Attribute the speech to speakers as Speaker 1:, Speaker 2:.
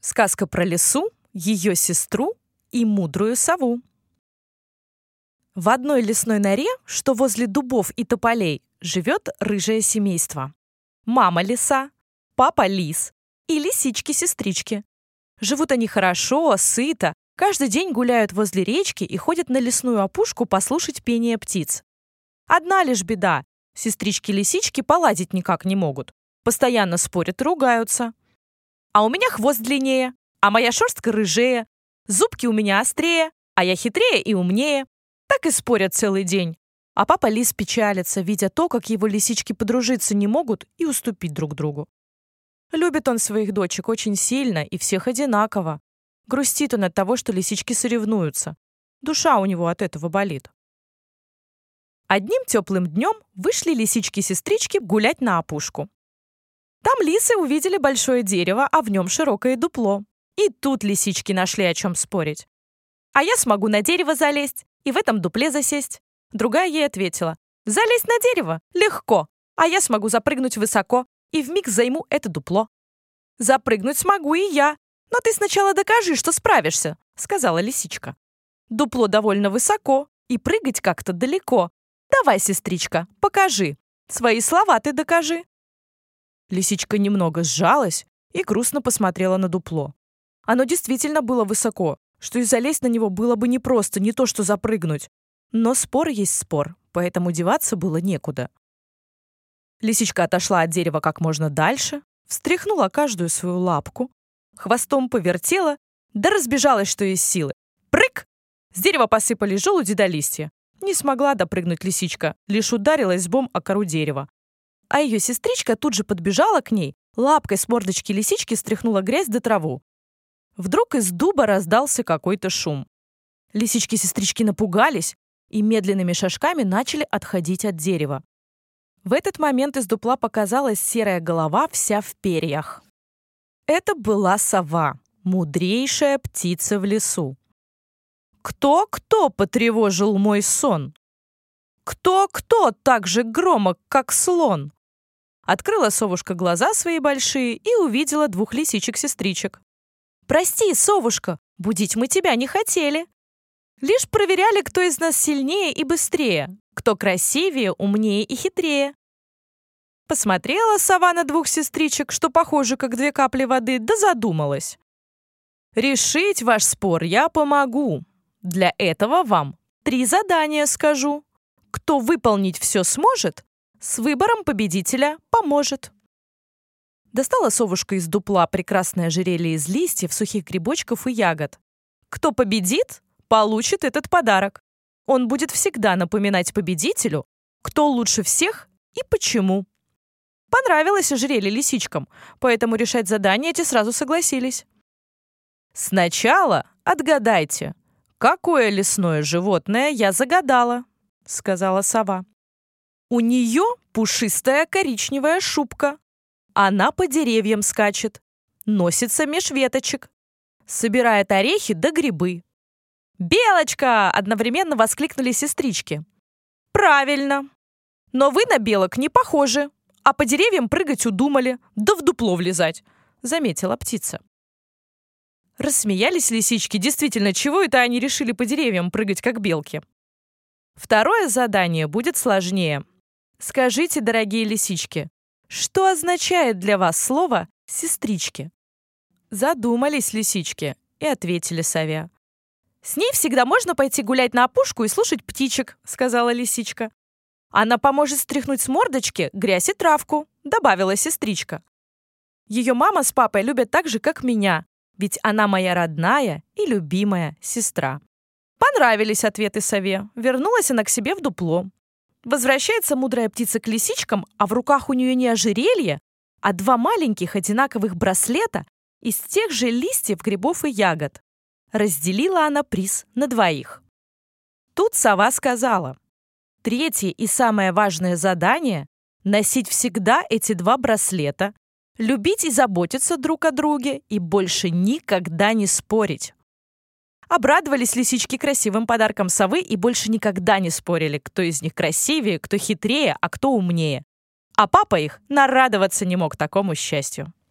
Speaker 1: Сказка про лису, ее сестру и мудрую сову. В одной лесной норе, что возле дубов и тополей, живет рыжее семейство. Мама лиса, папа лис и лисички-сестрички. Живут они хорошо, сыто, каждый день гуляют возле речки и ходят на лесную опушку послушать пение птиц. Одна лишь беда – сестрички-лисички поладить никак не могут. Постоянно спорят ругаются. А у меня хвост длиннее, а моя шерстка рыжее, зубки у меня острее, а я хитрее и умнее. Так и спорят целый день. А папа лис печалится, видя то, как его лисички подружиться не могут и уступить друг другу. Любит он своих дочек очень сильно и всех одинаково. Грустит он от того, что лисички соревнуются. Душа у него от этого болит. Одним теплым днем вышли лисички-сестрички гулять на опушку. Там лисы увидели большое дерево, а в нем широкое дупло. И тут лисички нашли о чем спорить. «А я смогу на дерево залезть и в этом дупле засесть». Другая ей ответила. «Залезть на дерево? Легко. А я смогу запрыгнуть высоко и вмиг займу это дупло». «Запрыгнуть смогу и я. Но ты сначала докажи, что справишься», — сказала лисичка. «Дупло довольно высоко, и прыгать как-то далеко. Давай, сестричка, покажи. Свои слова ты докажи». Лисичка немного сжалась и грустно посмотрела на дупло. Оно действительно было высоко, что и залезть на него было бы непросто, не то что запрыгнуть. Но спор есть спор, поэтому деваться было некуда. Лисичка отошла от дерева как можно дальше, встряхнула каждую свою лапку, хвостом повертела, да разбежалась, что из силы. Прыг! С дерева посыпались желуди до листья. Не смогла допрыгнуть лисичка, лишь ударилась лбом о кору дерева а ее сестричка тут же подбежала к ней, лапкой с мордочки лисички стряхнула грязь до траву. Вдруг из дуба раздался какой-то шум. Лисички-сестрички напугались и медленными шажками начали отходить от дерева. В этот момент из дупла показалась серая голова вся в перьях. Это была сова, мудрейшая птица в лесу. «Кто-кто потревожил мой сон? Кто-кто так же громок, как слон?» Открыла совушка глаза свои большие и увидела двух лисичек-сестричек. «Прости, совушка, будить мы тебя не хотели. Лишь проверяли, кто из нас сильнее и быстрее, кто красивее, умнее и хитрее». Посмотрела сова на двух сестричек, что похожи как две капли воды, да задумалась. «Решить ваш спор я помогу. Для этого вам три задания скажу. Кто выполнить все сможет, с выбором победителя поможет. Достала совушка из дупла прекрасное ожерелье из листьев, сухих грибочков и ягод. Кто победит, получит этот подарок. Он будет всегда напоминать победителю, кто лучше всех и почему. Понравилось ожерелье лисичкам, поэтому решать задания эти сразу согласились. «Сначала отгадайте, какое лесное животное я загадала», — сказала сова. У нее пушистая коричневая шубка. Она по деревьям скачет, носится меж веточек, собирает орехи да грибы. «Белочка!» — одновременно воскликнули сестрички. «Правильно. Но вы на белок не похожи, а по деревьям прыгать удумали, да в дупло влезать», — заметила птица. Рассмеялись лисички. Действительно, чего это они решили по деревьям прыгать, как белки? Второе задание будет сложнее. Скажите, дорогие лисички, что означает для вас слово «сестрички»?» Задумались лисички и ответили сове. «С ней всегда можно пойти гулять на опушку и слушать птичек», — сказала лисичка. «Она поможет стряхнуть с мордочки грязь и травку», — добавила сестричка. «Ее мама с папой любят так же, как меня, ведь она моя родная и любимая сестра». Понравились ответы сове. Вернулась она к себе в дупло. Возвращается мудрая птица к лисичкам, а в руках у нее не ожерелье, а два маленьких одинаковых браслета из тех же листьев, грибов и ягод. Разделила она приз на двоих. Тут сова сказала, третье и самое важное задание — носить всегда эти два браслета, любить и заботиться друг о друге и больше никогда не спорить. Обрадовались лисички красивым подарком совы и больше никогда не спорили, кто из них красивее, кто хитрее, а кто умнее. А папа их нарадоваться не мог такому счастью.